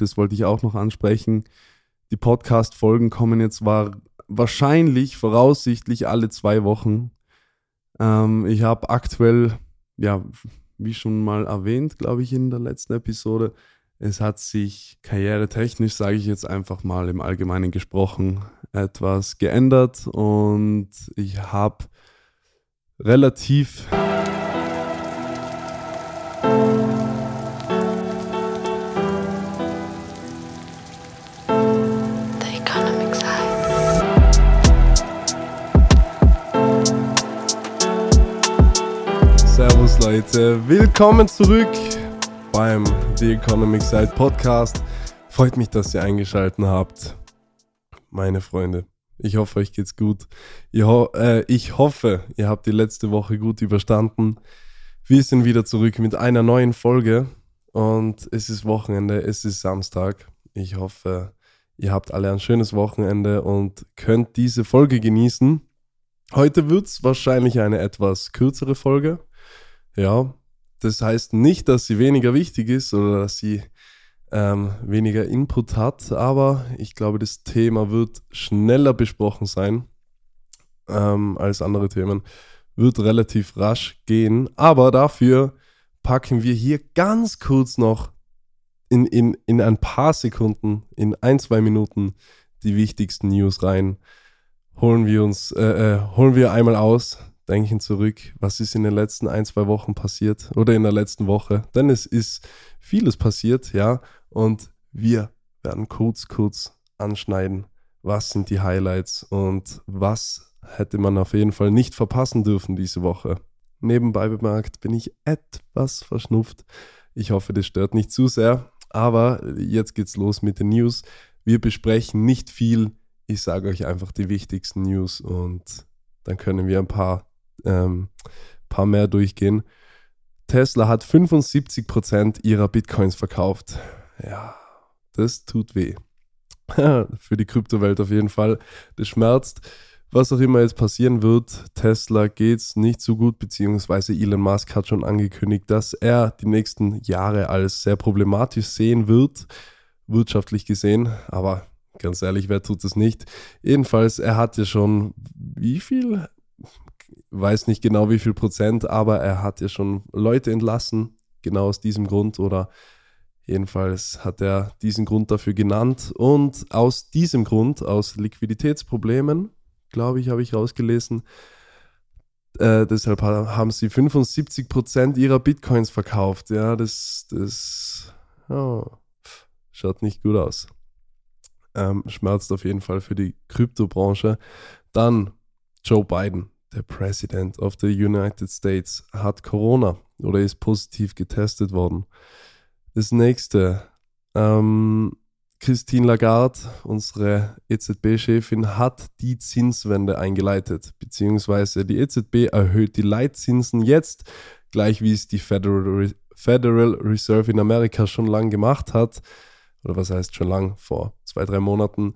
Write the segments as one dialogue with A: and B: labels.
A: das wollte ich auch noch ansprechen. Die Podcast-Folgen kommen jetzt war wahrscheinlich, voraussichtlich alle zwei Wochen. Ähm, ich habe aktuell, ja, wie schon mal erwähnt, glaube ich, in der letzten Episode, es hat sich karrieretechnisch, sage ich jetzt einfach mal im Allgemeinen gesprochen, etwas geändert und ich habe relativ Leute, willkommen zurück beim The Economic Side Podcast. Freut mich, dass ihr eingeschaltet habt, meine Freunde. Ich hoffe, euch geht's gut. Ho äh, ich hoffe, ihr habt die letzte Woche gut überstanden. Wir sind wieder zurück mit einer neuen Folge und es ist Wochenende, es ist Samstag. Ich hoffe, ihr habt alle ein schönes Wochenende und könnt diese Folge genießen. Heute wird's wahrscheinlich eine etwas kürzere Folge. Ja, das heißt nicht, dass sie weniger wichtig ist oder dass sie ähm, weniger Input hat, aber ich glaube, das Thema wird schneller besprochen sein ähm, als andere Themen. Wird relativ rasch gehen, aber dafür packen wir hier ganz kurz noch in, in, in ein paar Sekunden, in ein, zwei Minuten die wichtigsten News rein. Holen wir uns, äh, äh, holen wir einmal aus, denken zurück, was ist in den letzten ein, zwei Wochen passiert oder in der letzten Woche. Denn es ist vieles passiert, ja. Und wir werden kurz, kurz anschneiden, was sind die Highlights und was hätte man auf jeden Fall nicht verpassen dürfen diese Woche. Nebenbei bemerkt bin ich etwas verschnupft. Ich hoffe, das stört nicht zu sehr. Aber jetzt geht's los mit den News. Wir besprechen nicht viel. Ich sage euch einfach die wichtigsten News und dann können wir ein paar, ähm, paar mehr durchgehen. Tesla hat 75% ihrer Bitcoins verkauft. Ja, das tut weh. Für die Kryptowelt auf jeden Fall. Das schmerzt. Was auch immer jetzt passieren wird, Tesla geht's nicht so gut, beziehungsweise Elon Musk hat schon angekündigt, dass er die nächsten Jahre als sehr problematisch sehen wird, wirtschaftlich gesehen. Aber ganz ehrlich, wer tut das nicht? Jedenfalls, er hat ja schon wie viel? Weiß nicht genau wie viel Prozent, aber er hat ja schon Leute entlassen, genau aus diesem Grund oder Jedenfalls hat er diesen Grund dafür genannt und aus diesem Grund, aus Liquiditätsproblemen, glaube ich, habe ich rausgelesen, äh, deshalb haben sie 75% ihrer Bitcoins verkauft. Ja, das, das oh, schaut nicht gut aus. Ähm, schmerzt auf jeden Fall für die Kryptobranche. Dann Joe Biden, der President of the United States, hat Corona oder ist positiv getestet worden. Das nächste. Ähm, Christine Lagarde, unsere EZB-Chefin, hat die Zinswende eingeleitet, beziehungsweise die EZB erhöht die Leitzinsen jetzt, gleich wie es die Federal, Federal Reserve in Amerika schon lang gemacht hat. Oder was heißt schon lang? Vor zwei, drei Monaten.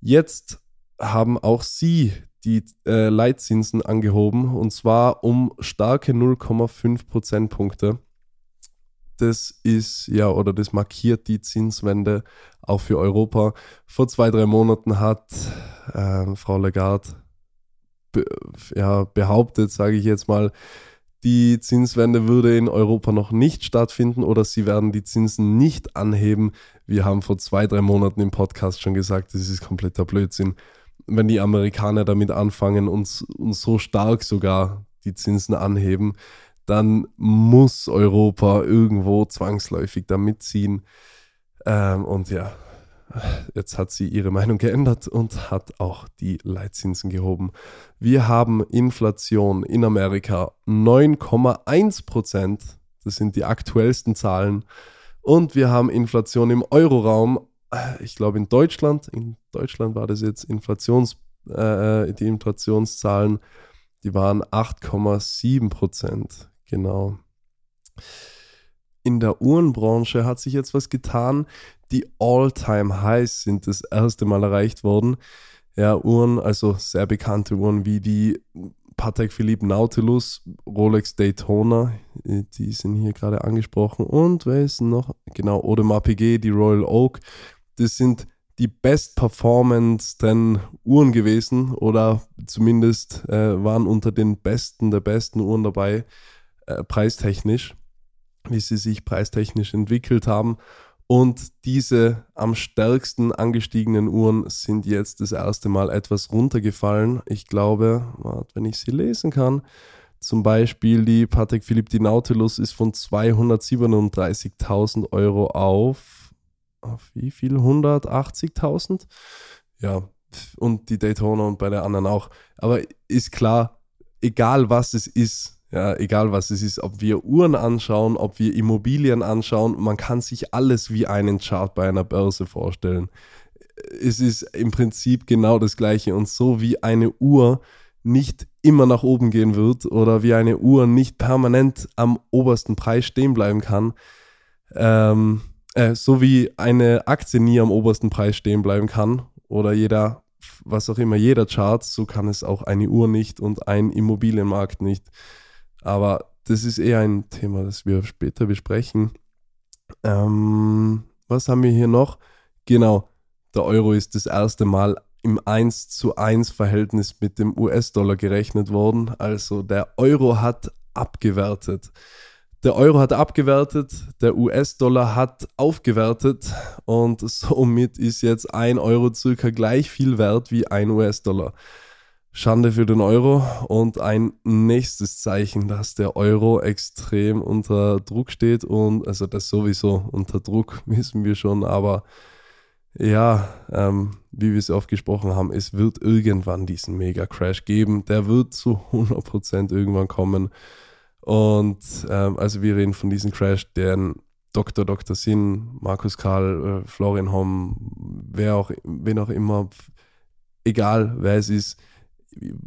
A: Jetzt haben auch sie die äh, Leitzinsen angehoben und zwar um starke 0,5 Prozentpunkte das ist ja oder das markiert die Zinswende auch für Europa. Vor zwei, drei Monaten hat äh, Frau Lagarde be ja, behauptet, sage ich jetzt mal, die Zinswende würde in Europa noch nicht stattfinden oder sie werden die Zinsen nicht anheben. Wir haben vor zwei, drei Monaten im Podcast schon gesagt, das ist kompletter Blödsinn. Wenn die Amerikaner damit anfangen und, und so stark sogar die Zinsen anheben, dann muss Europa irgendwo zwangsläufig da mitziehen. Ähm, und ja, jetzt hat sie ihre Meinung geändert und hat auch die Leitzinsen gehoben. Wir haben Inflation in Amerika 9,1 Prozent. Das sind die aktuellsten Zahlen. Und wir haben Inflation im Euroraum. Ich glaube in Deutschland, in Deutschland war das jetzt Inflations, äh, die Inflationszahlen, die waren 8,7 Prozent. Genau. In der Uhrenbranche hat sich jetzt was getan. Die All-Time-Highs sind das erste Mal erreicht worden. Ja, Uhren, also sehr bekannte Uhren wie die Patek Philippe Nautilus, Rolex Daytona, äh, die sind hier gerade angesprochen. Und wer ist noch? Genau, Audemars PG, die Royal Oak. Das sind die best performance Uhren gewesen oder zumindest äh, waren unter den besten der besten Uhren dabei, äh, preistechnisch, wie sie sich preistechnisch entwickelt haben. Und diese am stärksten angestiegenen Uhren sind jetzt das erste Mal etwas runtergefallen. Ich glaube, wenn ich sie lesen kann, zum Beispiel die Patek Philippe die Nautilus ist von 237.000 Euro auf, auf wie viel? 180.000? Ja, und die Daytona und bei der anderen auch. Aber ist klar, egal was es ist, ja, egal was es ist, ob wir Uhren anschauen, ob wir Immobilien anschauen, man kann sich alles wie einen Chart bei einer Börse vorstellen. Es ist im Prinzip genau das Gleiche und so wie eine Uhr nicht immer nach oben gehen wird oder wie eine Uhr nicht permanent am obersten Preis stehen bleiben kann, ähm, äh, so wie eine Aktie nie am obersten Preis stehen bleiben kann oder jeder, was auch immer, jeder Chart, so kann es auch eine Uhr nicht und ein Immobilienmarkt nicht. Aber das ist eher ein Thema, das wir später besprechen. Ähm, was haben wir hier noch? Genau, der Euro ist das erste Mal im 1 zu 1 Verhältnis mit dem US-Dollar gerechnet worden. Also der Euro hat abgewertet. Der Euro hat abgewertet, der US-Dollar hat aufgewertet und somit ist jetzt ein Euro circa gleich viel wert wie ein US-Dollar. Schande für den Euro und ein nächstes Zeichen, dass der Euro extrem unter Druck steht und also das sowieso unter Druck wissen wir schon, aber ja, ähm, wie wir es oft gesprochen haben, es wird irgendwann diesen Mega-Crash geben. Der wird zu 100% irgendwann kommen. Und ähm, also wir reden von diesem Crash, den Dr. Dr. Sinn, Markus Karl, äh, Florian Homm, wer auch, wen auch immer, egal wer es ist,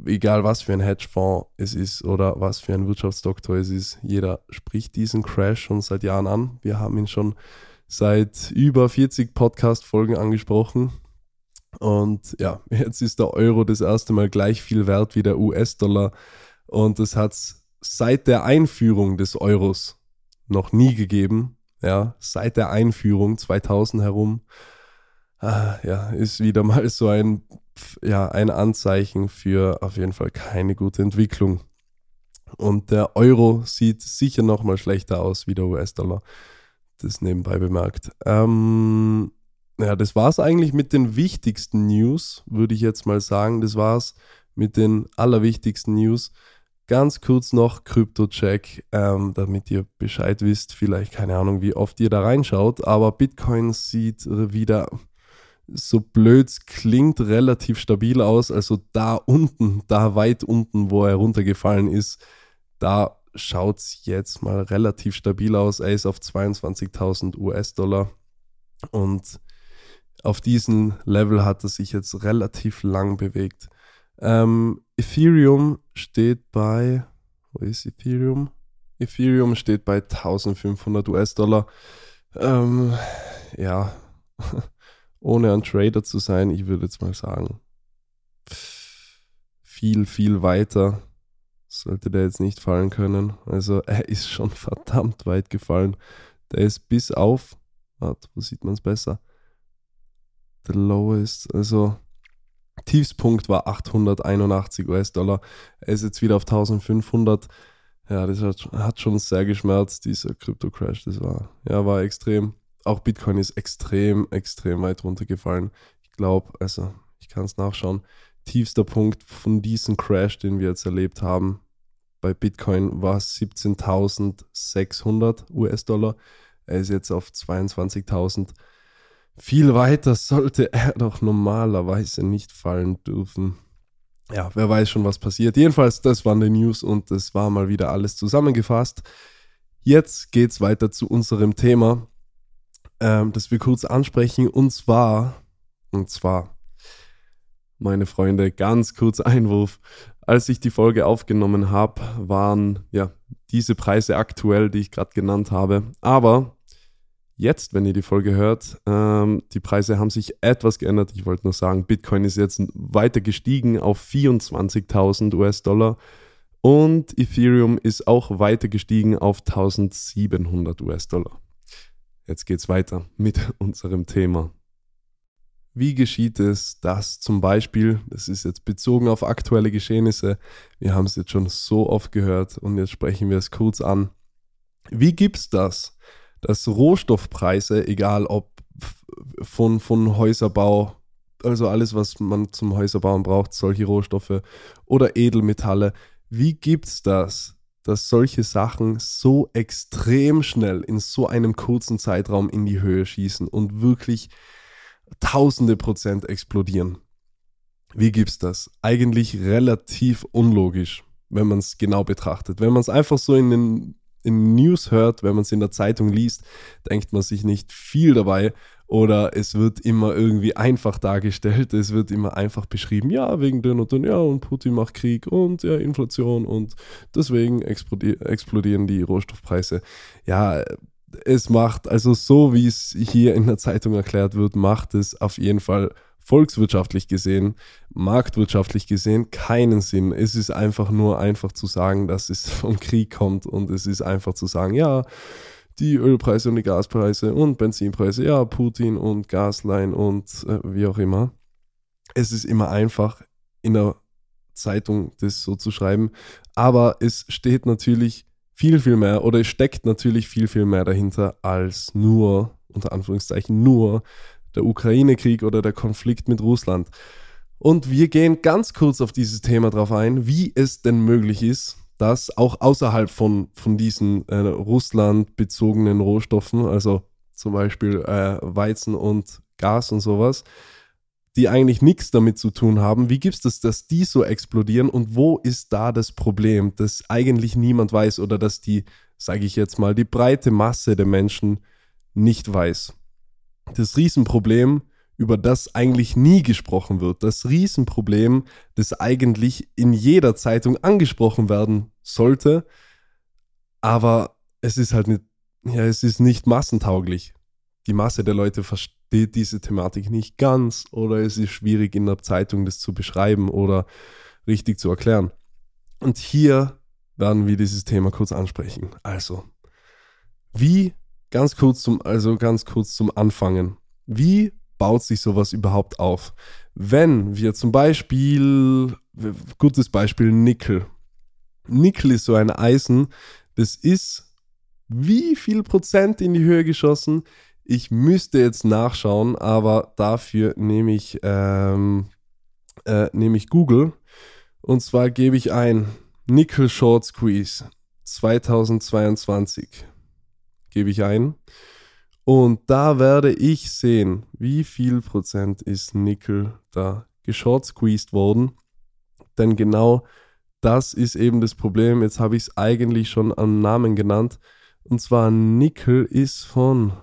A: egal was für ein Hedgefonds es ist oder was für ein Wirtschaftsdoktor es ist, jeder spricht diesen Crash schon seit Jahren an. Wir haben ihn schon seit über 40 Podcast-Folgen angesprochen. Und ja, jetzt ist der Euro das erste Mal gleich viel wert wie der US-Dollar. Und das hat es seit der Einführung des Euros noch nie gegeben. Ja, seit der Einführung 2000 herum. Ah, ja, ist wieder mal so ein ja, ein Anzeichen für auf jeden Fall keine gute Entwicklung. Und der Euro sieht sicher noch mal schlechter aus wie der US-Dollar. Das nebenbei bemerkt. Ähm, ja, das war es eigentlich mit den wichtigsten News, würde ich jetzt mal sagen. Das war es mit den allerwichtigsten News. Ganz kurz noch Krypto-Check, ähm, damit ihr Bescheid wisst. Vielleicht keine Ahnung, wie oft ihr da reinschaut, aber Bitcoin sieht wieder so blöd klingt, relativ stabil aus. Also da unten, da weit unten, wo er runtergefallen ist, da schaut es jetzt mal relativ stabil aus. Er ist auf 22.000 US-Dollar und auf diesem Level hat er sich jetzt relativ lang bewegt. Ähm, Ethereum steht bei, wo ist Ethereum? Ethereum steht bei 1500 US-Dollar. Ähm, ja, ohne ein Trader zu sein, ich würde jetzt mal sagen, viel, viel weiter sollte der jetzt nicht fallen können. Also er ist schon verdammt weit gefallen. Der ist bis auf, warte, wo sieht man es besser? The lowest, also Tiefspunkt war 881 US-Dollar. Er ist jetzt wieder auf 1500. Ja, das hat, hat schon sehr geschmerzt, dieser Krypto-Crash. Das war, ja, war extrem auch Bitcoin ist extrem, extrem weit runtergefallen. Ich glaube, also ich kann es nachschauen. Tiefster Punkt von diesem Crash, den wir jetzt erlebt haben, bei Bitcoin war 17.600 US-Dollar. Er ist jetzt auf 22.000. Viel weiter sollte er doch normalerweise nicht fallen dürfen. Ja, wer weiß schon, was passiert. Jedenfalls, das waren die News und das war mal wieder alles zusammengefasst. Jetzt geht es weiter zu unserem Thema ähm, das wir kurz ansprechen. Und zwar, und zwar, meine Freunde, ganz kurz Einwurf. Als ich die Folge aufgenommen habe, waren ja diese Preise aktuell, die ich gerade genannt habe. Aber jetzt, wenn ihr die Folge hört, ähm, die Preise haben sich etwas geändert. Ich wollte nur sagen, Bitcoin ist jetzt weiter gestiegen auf 24.000 US-Dollar. Und Ethereum ist auch weiter gestiegen auf 1700 US-Dollar. Jetzt geht's weiter mit unserem Thema. Wie geschieht es, dass zum Beispiel, das ist jetzt bezogen auf aktuelle Geschehnisse, wir haben es jetzt schon so oft gehört und jetzt sprechen wir es kurz an. Wie gibt es das, dass Rohstoffpreise, egal ob von, von Häuserbau, also alles, was man zum Häuserbauen braucht, solche Rohstoffe oder Edelmetalle, wie gibt es das, dass solche Sachen so extrem schnell in so einem kurzen Zeitraum in die Höhe schießen und wirklich tausende Prozent explodieren. Wie gibt's das? Eigentlich relativ unlogisch, wenn man es genau betrachtet. Wenn man es einfach so in den in News hört, wenn man es in der Zeitung liest, denkt man sich nicht viel dabei oder es wird immer irgendwie einfach dargestellt, es wird immer einfach beschrieben, ja, wegen den und den, ja, und Putin macht Krieg und ja, Inflation und deswegen explodieren die Rohstoffpreise. Ja, es macht, also so wie es hier in der Zeitung erklärt wird, macht es auf jeden Fall volkswirtschaftlich gesehen, marktwirtschaftlich gesehen keinen Sinn. Es ist einfach nur einfach zu sagen, dass es vom Krieg kommt und es ist einfach zu sagen, ja, die Ölpreise und die Gaspreise und Benzinpreise, ja, Putin und Gaslein und äh, wie auch immer. Es ist immer einfach in der Zeitung das so zu schreiben, aber es steht natürlich viel, viel mehr oder es steckt natürlich viel, viel mehr dahinter als nur, unter Anführungszeichen, nur der Ukraine-Krieg oder der Konflikt mit Russland. Und wir gehen ganz kurz auf dieses Thema drauf ein, wie es denn möglich ist, dass auch außerhalb von, von diesen äh, Russland-bezogenen Rohstoffen, also zum Beispiel äh, Weizen und Gas und sowas, die eigentlich nichts damit zu tun haben. Wie gibt es das, dass die so explodieren und wo ist da das Problem, dass eigentlich niemand weiß oder dass die, sage ich jetzt mal, die breite Masse der Menschen nicht weiß? Das Riesenproblem, über das eigentlich nie gesprochen wird, das Riesenproblem, das eigentlich in jeder Zeitung angesprochen werden sollte, aber es ist halt nicht, ja, es ist nicht massentauglich. Die Masse der Leute versteht diese Thematik nicht ganz oder es ist schwierig in der Zeitung das zu beschreiben oder richtig zu erklären. Und hier werden wir dieses Thema kurz ansprechen. Also, wie ganz kurz zum also ganz kurz zum Anfangen. Wie baut sich sowas überhaupt auf? Wenn wir zum Beispiel gutes Beispiel Nickel. Nickel ist so ein Eisen, das ist wie viel Prozent in die Höhe geschossen? Ich müsste jetzt nachschauen, aber dafür nehme ich, ähm, äh, nehme ich Google. Und zwar gebe ich ein Nickel Short Squeeze 2022. Gebe ich ein. Und da werde ich sehen, wie viel Prozent ist Nickel da geshort squeezed worden. Denn genau das ist eben das Problem. Jetzt habe ich es eigentlich schon am Namen genannt. Und zwar Nickel ist von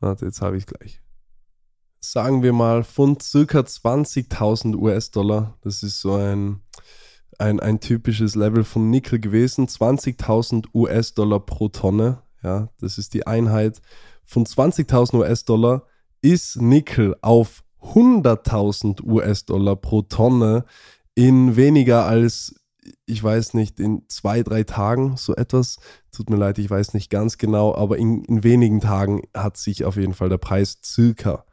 A: Warte, jetzt habe ich gleich. Sagen wir mal von circa 20.000 US-Dollar. Das ist so ein, ein, ein typisches Level von Nickel gewesen. 20.000 US-Dollar pro Tonne. Ja, das ist die Einheit. Von 20.000 US-Dollar ist Nickel auf 100.000 US-Dollar pro Tonne in weniger als ich weiß nicht, in zwei, drei Tagen so etwas. Tut mir leid, ich weiß nicht ganz genau, aber in, in wenigen Tagen hat sich auf jeden Fall der Preis circa,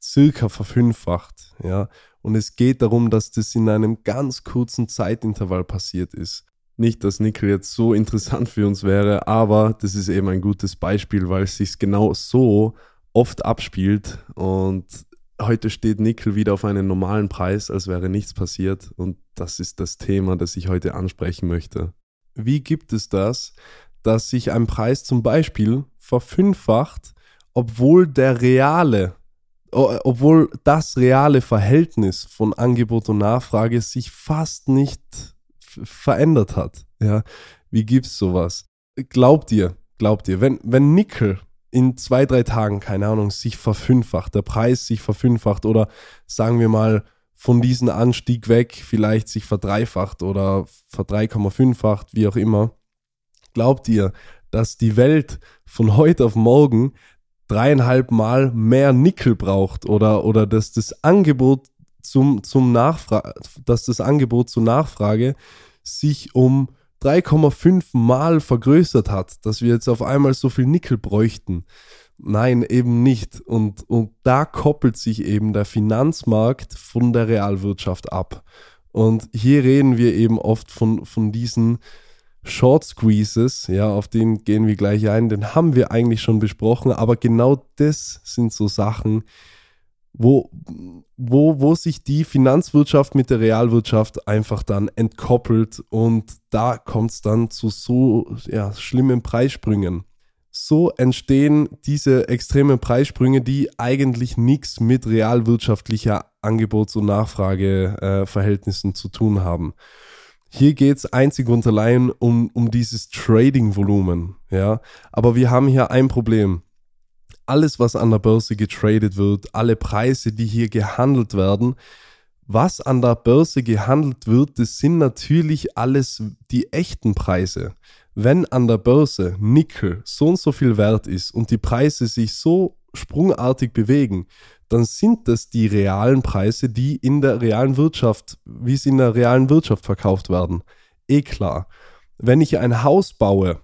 A: circa verfünffacht. Ja. Und es geht darum, dass das in einem ganz kurzen Zeitintervall passiert ist. Nicht, dass Nickel jetzt so interessant für uns wäre, aber das ist eben ein gutes Beispiel, weil es sich genau so oft abspielt und heute steht Nickel wieder auf einen normalen Preis, als wäre nichts passiert. Und das ist das Thema, das ich heute ansprechen möchte. Wie gibt es das, dass sich ein Preis zum Beispiel verfünffacht, obwohl der reale, obwohl das reale Verhältnis von Angebot und Nachfrage sich fast nicht verändert hat? Ja, wie gibt's sowas? Glaubt ihr, glaubt ihr, wenn, wenn Nickel in zwei, drei Tagen, keine Ahnung, sich verfünffacht, der Preis sich verfünffacht oder sagen wir mal von diesem Anstieg weg vielleicht sich verdreifacht oder verdreikommafacht, wie auch immer. Glaubt ihr, dass die Welt von heute auf morgen dreieinhalb Mal mehr Nickel braucht oder, oder dass das Angebot zum, zum Nachfrage, dass das Angebot zur Nachfrage sich um 3,5 Mal vergrößert hat, dass wir jetzt auf einmal so viel Nickel bräuchten. Nein, eben nicht. Und, und da koppelt sich eben der Finanzmarkt von der Realwirtschaft ab. Und hier reden wir eben oft von, von diesen Short Squeezes, ja, auf den gehen wir gleich ein, den haben wir eigentlich schon besprochen, aber genau das sind so Sachen, wo, wo, wo sich die Finanzwirtschaft mit der Realwirtschaft einfach dann entkoppelt und da kommt es dann zu so ja, schlimmen Preissprüngen. So entstehen diese extremen Preissprünge, die eigentlich nichts mit realwirtschaftlicher Angebots- und Nachfrageverhältnissen äh, zu tun haben. Hier geht es einzig und allein um, um dieses Trading-Volumen. Ja? Aber wir haben hier ein Problem. Alles, was an der Börse getradet wird, alle Preise, die hier gehandelt werden, was an der Börse gehandelt wird, das sind natürlich alles die echten Preise. Wenn an der Börse Nickel so und so viel wert ist und die Preise sich so sprungartig bewegen, dann sind das die realen Preise, die in der realen Wirtschaft, wie sie in der realen Wirtschaft verkauft werden. Eh klar. Wenn ich ein Haus baue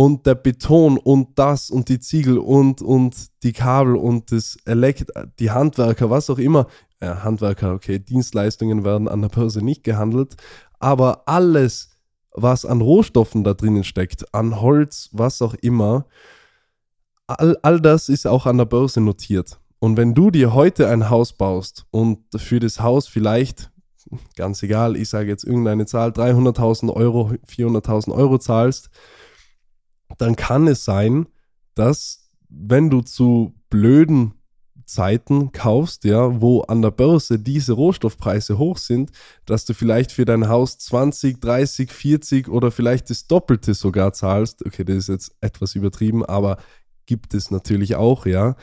A: und der Beton und das und die Ziegel und, und die Kabel und das Elekt die Handwerker, was auch immer, ja, Handwerker, okay, Dienstleistungen werden an der Börse nicht gehandelt, aber alles, was an Rohstoffen da drinnen steckt, an Holz, was auch immer, all, all das ist auch an der Börse notiert. Und wenn du dir heute ein Haus baust und für das Haus vielleicht, ganz egal, ich sage jetzt irgendeine Zahl, 300.000 Euro, 400.000 Euro zahlst, dann kann es sein, dass wenn du zu blöden Zeiten kaufst, ja, wo an der Börse diese Rohstoffpreise hoch sind, dass du vielleicht für dein Haus 20, 30, 40 oder vielleicht das Doppelte sogar zahlst. Okay, das ist jetzt etwas übertrieben, aber gibt es natürlich auch, ja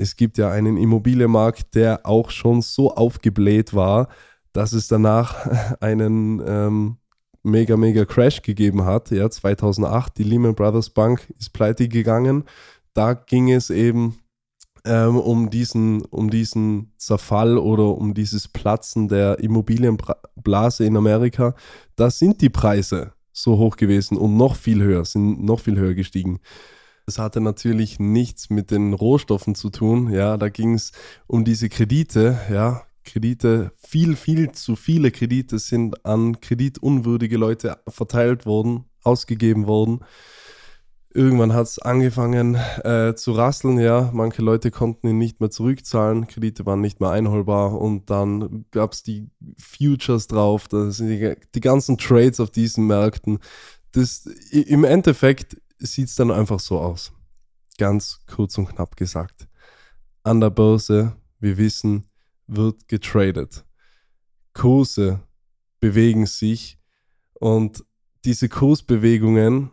A: es gibt ja einen Immobilienmarkt, der auch schon so aufgebläht war, dass es danach einen ähm, mega, mega Crash gegeben hat. Ja, 2008, die Lehman Brothers Bank ist pleite gegangen. Da ging es eben ähm, um, diesen, um diesen Zerfall oder um dieses Platzen der Immobilienblase in Amerika. Da sind die Preise so hoch gewesen und noch viel höher, sind noch viel höher gestiegen. Das hatte natürlich nichts mit den Rohstoffen zu tun. Ja, da ging es um diese Kredite. Ja, Kredite, viel, viel zu viele Kredite sind an kreditunwürdige Leute verteilt worden, ausgegeben worden. Irgendwann hat es angefangen äh, zu rasseln, ja. Manche Leute konnten ihn nicht mehr zurückzahlen, Kredite waren nicht mehr einholbar und dann gab es die Futures drauf, das sind die, die ganzen Trades auf diesen Märkten. Das, Im Endeffekt sieht es dann einfach so aus. Ganz kurz und knapp gesagt. An der Börse, wir wissen, wird getradet. Kurse bewegen sich und diese Kursbewegungen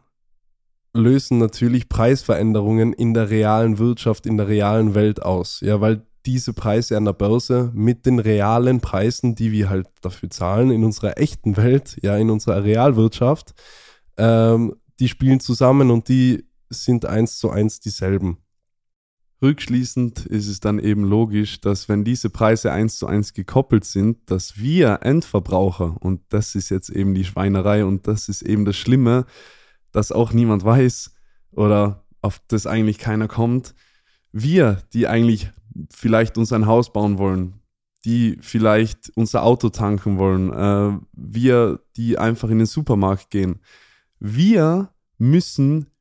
A: lösen natürlich Preisveränderungen in der realen Wirtschaft, in der realen Welt aus. Ja, weil diese Preise an der Börse mit den realen Preisen, die wir halt dafür zahlen, in unserer echten Welt, ja, in unserer Realwirtschaft, ähm, die spielen zusammen und die sind eins zu eins dieselben. Rückschließend ist es dann eben logisch, dass wenn diese Preise eins zu eins gekoppelt sind, dass wir Endverbraucher, und das ist jetzt eben die Schweinerei und das ist eben das Schlimme, dass auch niemand weiß oder auf das eigentlich keiner kommt, wir, die eigentlich vielleicht uns ein Haus bauen wollen, die vielleicht unser Auto tanken wollen, äh, wir, die einfach in den Supermarkt gehen, wir müssen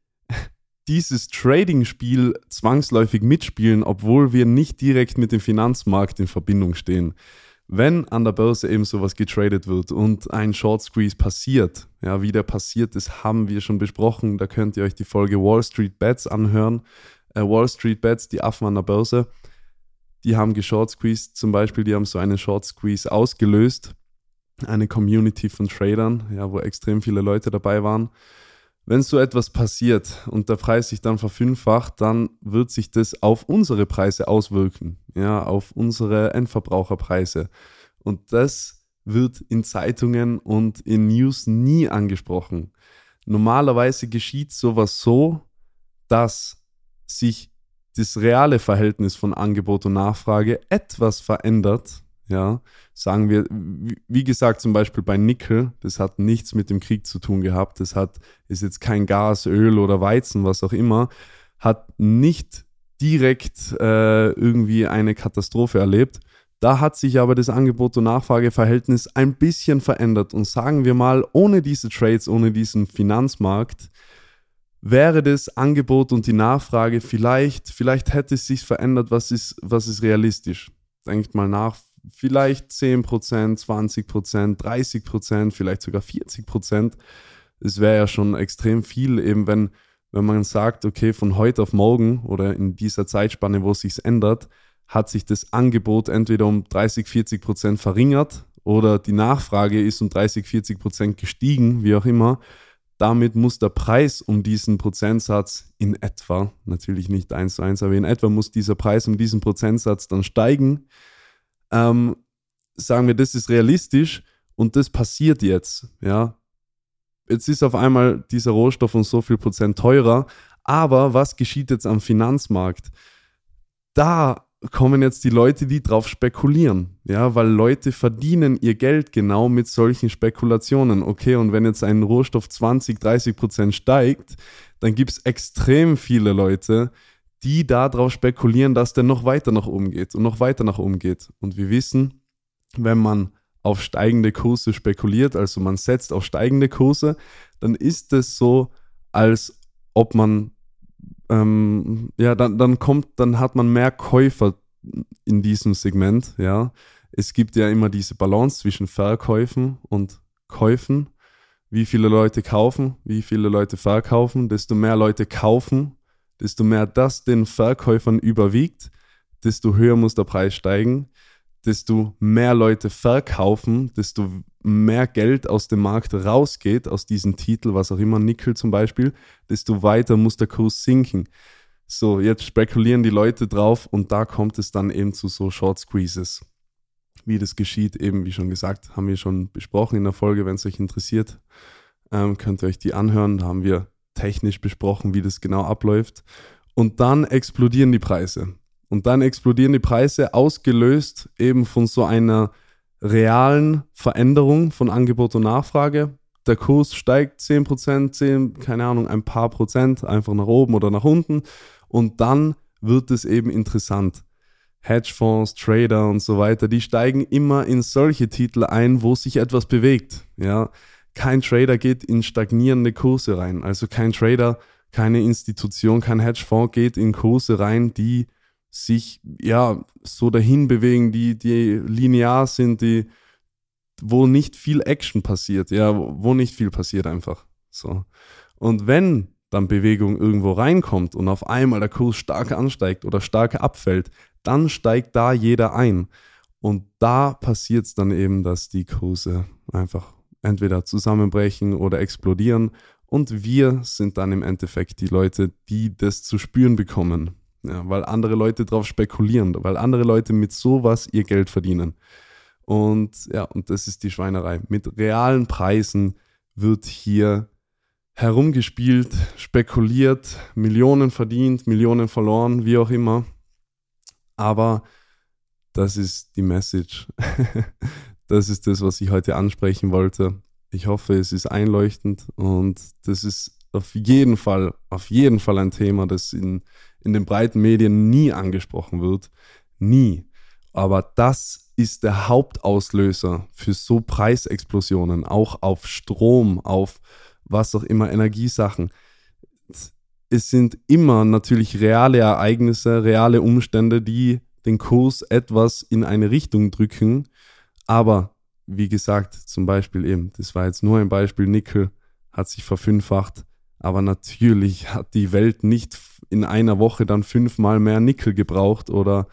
A: dieses Trading-Spiel zwangsläufig mitspielen, obwohl wir nicht direkt mit dem Finanzmarkt in Verbindung stehen. Wenn an der Börse eben sowas getradet wird und ein Short Squeeze passiert, ja, wie der passiert ist, haben wir schon besprochen. Da könnt ihr euch die Folge Wall Street Bets anhören. Äh, Wall Street Bets, die Affen an der Börse, die haben geshort squeezed, zum Beispiel, die haben so einen Short Squeeze ausgelöst eine Community von Tradern, ja, wo extrem viele Leute dabei waren. Wenn so etwas passiert und der Preis sich dann verfünffacht, dann wird sich das auf unsere Preise auswirken, ja, auf unsere Endverbraucherpreise. Und das wird in Zeitungen und in News nie angesprochen. Normalerweise geschieht sowas so, dass sich das reale Verhältnis von Angebot und Nachfrage etwas verändert, ja, sagen wir, wie gesagt, zum Beispiel bei Nickel, das hat nichts mit dem Krieg zu tun gehabt, das hat, ist jetzt kein Gas, Öl oder Weizen, was auch immer, hat nicht direkt äh, irgendwie eine Katastrophe erlebt. Da hat sich aber das Angebot- und Nachfrageverhältnis ein bisschen verändert. Und sagen wir mal, ohne diese Trades, ohne diesen Finanzmarkt, wäre das Angebot und die Nachfrage vielleicht, vielleicht hätte es sich verändert, was ist, was ist realistisch. Denkt mal nach, vielleicht 10%, 20%, 30%, vielleicht sogar 40%. Das wäre ja schon extrem viel, eben wenn, wenn man sagt, okay, von heute auf morgen oder in dieser Zeitspanne, wo es sich ändert, hat sich das Angebot entweder um 30, 40 Prozent verringert oder die Nachfrage ist um 30, 40 Prozent gestiegen, wie auch immer. Damit muss der Preis um diesen Prozentsatz in etwa, natürlich nicht eins zu eins, aber in etwa muss dieser Preis um diesen Prozentsatz dann steigen. Ähm, sagen wir, das ist realistisch und das passiert jetzt. Ja, jetzt ist auf einmal dieser Rohstoff um so viel Prozent teurer. Aber was geschieht jetzt am Finanzmarkt? Da kommen jetzt die Leute, die drauf spekulieren. Ja, weil Leute verdienen ihr Geld genau mit solchen Spekulationen. Okay, und wenn jetzt ein Rohstoff 20, 30 Prozent steigt, dann gibt es extrem viele Leute, die darauf spekulieren, dass der noch weiter nach oben geht und noch weiter nach oben geht. Und wir wissen, wenn man auf steigende Kurse spekuliert, also man setzt auf steigende Kurse, dann ist es so, als ob man ähm, ja, dann, dann kommt, dann hat man mehr Käufer in diesem Segment, ja. Es gibt ja immer diese Balance zwischen Verkäufen und Käufen. Wie viele Leute kaufen, wie viele Leute verkaufen, desto mehr Leute kaufen, desto mehr das den Verkäufern überwiegt, desto höher muss der Preis steigen, desto mehr Leute verkaufen, desto mehr Geld aus dem Markt rausgeht, aus diesem Titel, was auch immer, Nickel zum Beispiel, desto weiter muss der Kurs sinken. So, jetzt spekulieren die Leute drauf und da kommt es dann eben zu so Short Squeezes. Wie das geschieht, eben wie schon gesagt, haben wir schon besprochen in der Folge. Wenn es euch interessiert, ähm, könnt ihr euch die anhören. Da haben wir technisch besprochen, wie das genau abläuft. Und dann explodieren die Preise. Und dann explodieren die Preise, ausgelöst eben von so einer realen Veränderung von Angebot und Nachfrage. Der Kurs steigt 10%, 10, keine Ahnung, ein paar Prozent, einfach nach oben oder nach unten. Und dann wird es eben interessant. Hedgefonds, Trader und so weiter, die steigen immer in solche Titel ein, wo sich etwas bewegt. Ja, kein Trader geht in stagnierende Kurse rein. Also kein Trader, keine Institution, kein Hedgefonds geht in Kurse rein, die sich ja so dahin bewegen, die, die linear sind, die, wo nicht viel Action passiert, ja, wo nicht viel passiert einfach. So. Und wenn dann Bewegung irgendwo reinkommt und auf einmal der Kurs stark ansteigt oder stark abfällt, dann steigt da jeder ein. Und da passiert es dann eben, dass die Kurse einfach entweder zusammenbrechen oder explodieren. Und wir sind dann im Endeffekt die Leute, die das zu spüren bekommen. Ja, weil andere Leute darauf spekulieren, weil andere Leute mit sowas ihr Geld verdienen. Und ja, und das ist die Schweinerei. Mit realen Preisen wird hier herumgespielt, spekuliert, Millionen verdient, Millionen verloren, wie auch immer. Aber das ist die Message. das ist das, was ich heute ansprechen wollte. Ich hoffe, es ist einleuchtend und das ist auf jeden Fall, auf jeden Fall ein Thema, das in in den breiten Medien nie angesprochen wird. Nie. Aber das ist der Hauptauslöser für so Preisexplosionen, auch auf Strom, auf was auch immer, Energiesachen. Es sind immer natürlich reale Ereignisse, reale Umstände, die den Kurs etwas in eine Richtung drücken. Aber wie gesagt, zum Beispiel eben, das war jetzt nur ein Beispiel, Nickel hat sich verfünffacht. Aber natürlich hat die Welt nicht in einer Woche dann fünfmal mehr Nickel gebraucht oder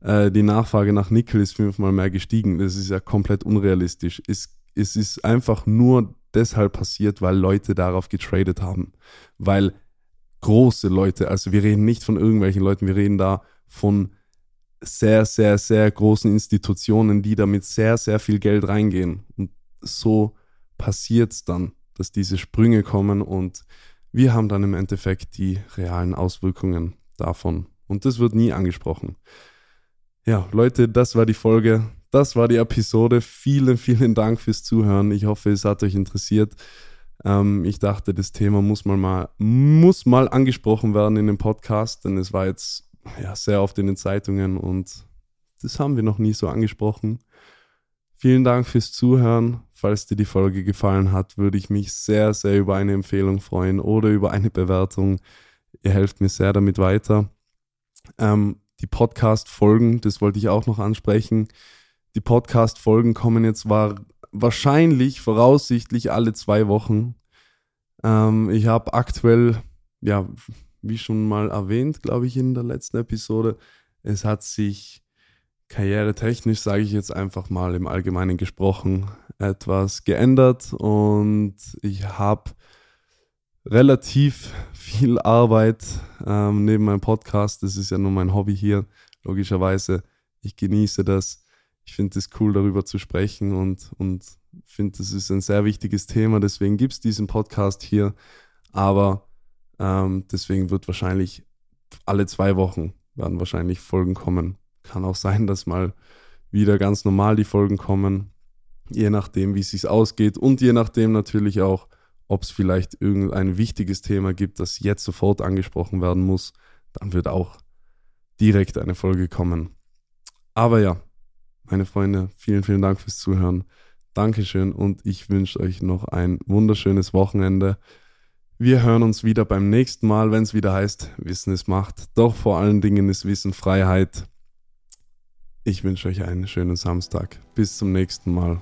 A: äh, die Nachfrage nach Nickel ist fünfmal mehr gestiegen. Das ist ja komplett unrealistisch. Es, es ist einfach nur deshalb passiert, weil Leute darauf getradet haben. Weil große Leute, also wir reden nicht von irgendwelchen Leuten, wir reden da von sehr, sehr, sehr großen Institutionen, die damit sehr, sehr viel Geld reingehen. Und so passiert es dann dass diese Sprünge kommen und wir haben dann im Endeffekt die realen Auswirkungen davon. Und das wird nie angesprochen. Ja, Leute, das war die Folge. das war die Episode. Vielen, vielen Dank fürs Zuhören. Ich hoffe, es hat euch interessiert. Ähm, ich dachte, das Thema muss mal, mal, muss mal angesprochen werden in dem Podcast, denn es war jetzt ja, sehr oft in den Zeitungen und das haben wir noch nie so angesprochen. Vielen Dank fürs Zuhören. Falls dir die Folge gefallen hat, würde ich mich sehr, sehr über eine Empfehlung freuen oder über eine Bewertung. Ihr helft mir sehr damit weiter. Ähm, die Podcast-Folgen, das wollte ich auch noch ansprechen. Die Podcast-Folgen kommen jetzt war wahrscheinlich, voraussichtlich alle zwei Wochen. Ähm, ich habe aktuell, ja, wie schon mal erwähnt, glaube ich, in der letzten Episode, es hat sich karrieretechnisch, sage ich jetzt einfach mal im Allgemeinen gesprochen, etwas geändert und ich habe relativ viel Arbeit ähm, neben meinem Podcast. Das ist ja nur mein Hobby hier, logischerweise. Ich genieße das. Ich finde es cool, darüber zu sprechen und, und finde, das ist ein sehr wichtiges Thema. Deswegen gibt es diesen Podcast hier. Aber ähm, deswegen wird wahrscheinlich alle zwei Wochen werden wahrscheinlich Folgen kommen. Kann auch sein, dass mal wieder ganz normal die Folgen kommen, je nachdem, wie es sich ausgeht und je nachdem natürlich auch, ob es vielleicht irgendein wichtiges Thema gibt, das jetzt sofort angesprochen werden muss, dann wird auch direkt eine Folge kommen. Aber ja, meine Freunde, vielen, vielen Dank fürs Zuhören. Dankeschön und ich wünsche euch noch ein wunderschönes Wochenende. Wir hören uns wieder beim nächsten Mal, wenn es wieder heißt, Wissen ist Macht. Doch vor allen Dingen ist Wissen Freiheit. Ich wünsche euch einen schönen Samstag. Bis zum nächsten Mal.